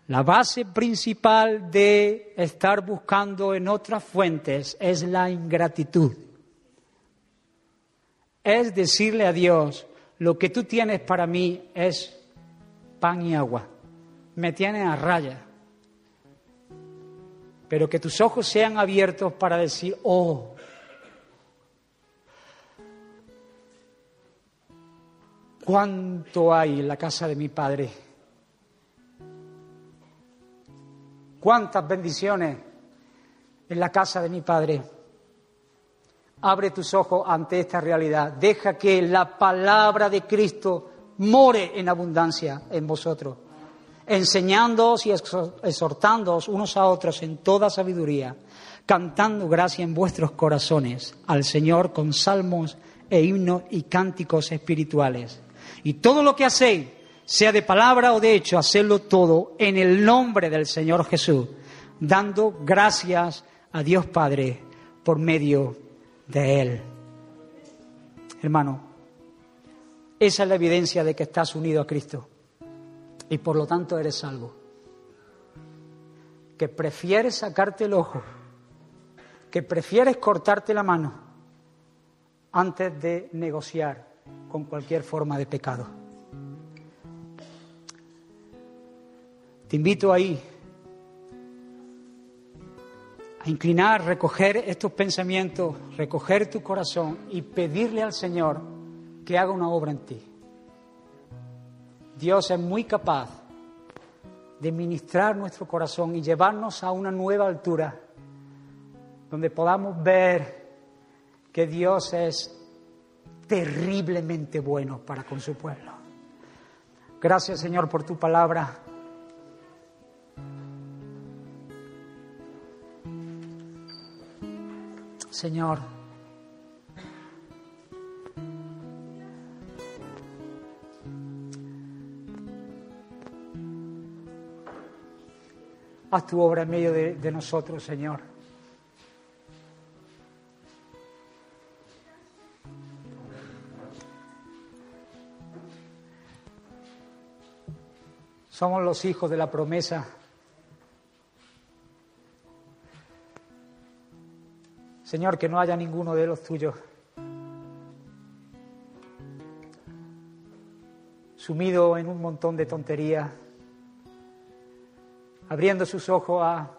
S2: La base principal de estar buscando en otras fuentes es la ingratitud. Es decirle a Dios, lo que tú tienes para mí es pan y agua. Me tienes a raya. Pero que tus ojos sean abiertos para decir, oh, ¿Cuánto hay en la casa de mi Padre? ¿Cuántas bendiciones en la casa de mi Padre? Abre tus ojos ante esta realidad. Deja que la palabra de Cristo more en abundancia en vosotros, enseñándoos y exhortándoos unos a otros en toda sabiduría, cantando gracia en vuestros corazones al Señor con salmos e himnos y cánticos espirituales y todo lo que hacéis, sea de palabra o de hecho, hacedlo todo en el nombre del Señor Jesús, dando gracias a Dios Padre por medio de Él. Hermano, esa es la evidencia de que estás unido a Cristo y por lo tanto eres salvo. que prefieres sacarte el ojo, que prefieres cortarte la mano antes de negociar con cualquier forma de pecado. Te invito ahí a inclinar, recoger estos pensamientos, recoger tu corazón y pedirle al Señor que haga una obra en ti. Dios es muy capaz de ministrar nuestro corazón y llevarnos a una nueva altura, donde podamos ver que Dios es terriblemente bueno para con su pueblo. Gracias Señor por tu palabra. Señor, haz tu obra en medio de, de nosotros, Señor. Somos los hijos de la promesa. Señor, que no haya ninguno de los tuyos sumido en un montón de tonterías, abriendo sus ojos a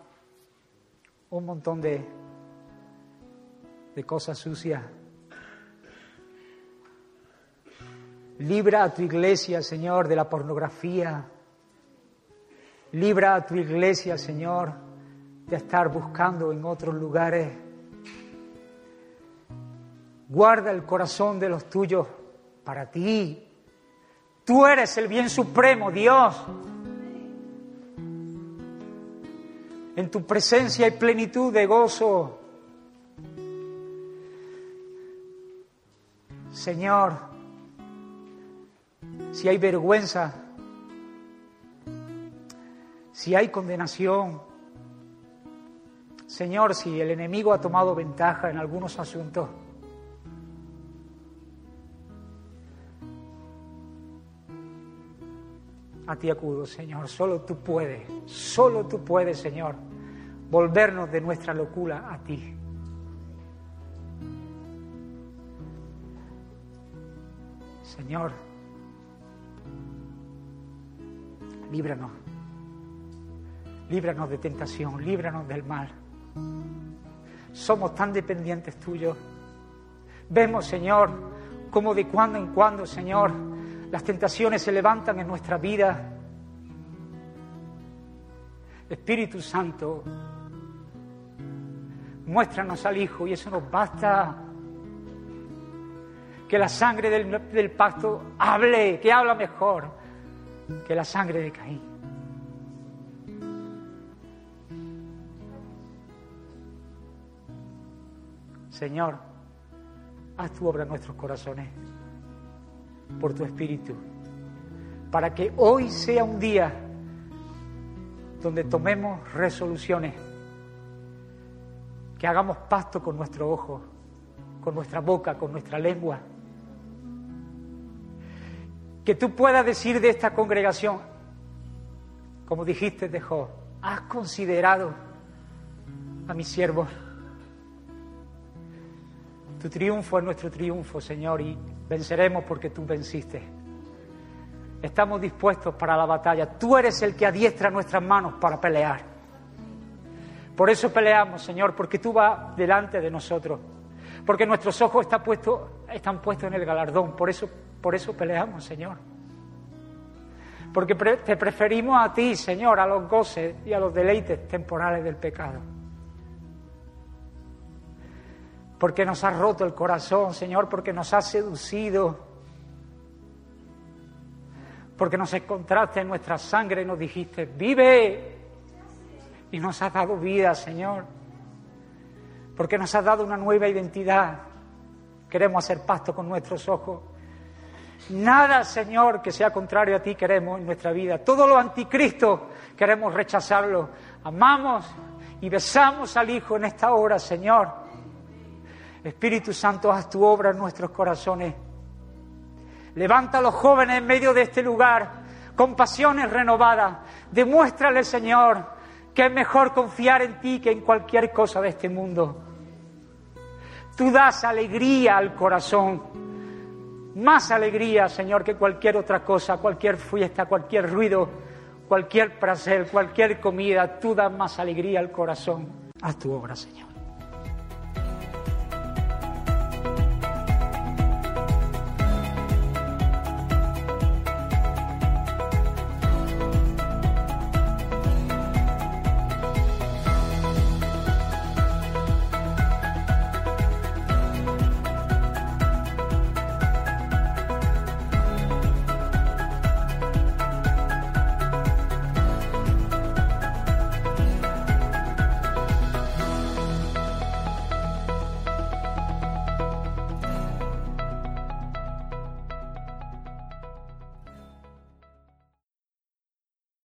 S2: un montón de, de cosas sucias. Libra a tu iglesia, Señor, de la pornografía. Libra a tu iglesia, Señor, de estar buscando en otros lugares. Guarda el corazón de los tuyos para ti. Tú eres el bien supremo, Dios. En tu presencia hay plenitud de gozo. Señor, si hay vergüenza, si hay condenación, Señor, si el enemigo ha tomado ventaja en algunos asuntos, a ti acudo, Señor. Solo tú puedes, solo tú puedes, Señor, volvernos de nuestra locura a ti. Señor, líbranos, líbranos de tentación, líbranos del mal. Somos tan dependientes tuyos. Vemos, Señor, como de cuando en cuando, Señor, las tentaciones se levantan en nuestra vida. Espíritu Santo, muéstranos al Hijo y eso nos basta. Que la sangre del, del pacto hable, que habla mejor que la sangre de Caín. Señor, haz tu obra en nuestros corazones por tu Espíritu, para que hoy sea un día donde tomemos resoluciones, que hagamos pacto con nuestro ojo, con nuestra boca, con nuestra lengua. Que tú puedas decir de esta congregación, como dijiste de has considerado a mis siervos. Tu triunfo es nuestro triunfo, Señor, y venceremos porque tú venciste. Estamos dispuestos para la batalla. Tú eres el que adiestra nuestras manos para pelear. Por eso peleamos, Señor, porque tú vas delante de nosotros. Porque nuestros ojos están puestos, están puestos en el galardón. Por eso, por eso peleamos, Señor. Porque te preferimos a ti, Señor, a los goces y a los deleites temporales del pecado. Porque nos has roto el corazón, Señor, porque nos has seducido porque nos encontraste en nuestra sangre y nos dijiste, vive. Y nos has dado vida, Señor. Porque nos has dado una nueva identidad. Queremos hacer pacto con nuestros ojos. Nada, Señor, que sea contrario a ti queremos en nuestra vida. Todo lo anticristo queremos rechazarlo. Amamos y besamos al Hijo en esta hora, Señor. Espíritu Santo, haz tu obra en nuestros corazones. Levanta a los jóvenes en medio de este lugar con pasiones renovadas. Demuéstrale, Señor, que es mejor confiar en ti que en cualquier cosa de este mundo. Tú das alegría al corazón, más alegría, Señor, que cualquier otra cosa, cualquier fiesta, cualquier ruido, cualquier placer, cualquier comida. Tú das más alegría al corazón. Haz tu obra, Señor.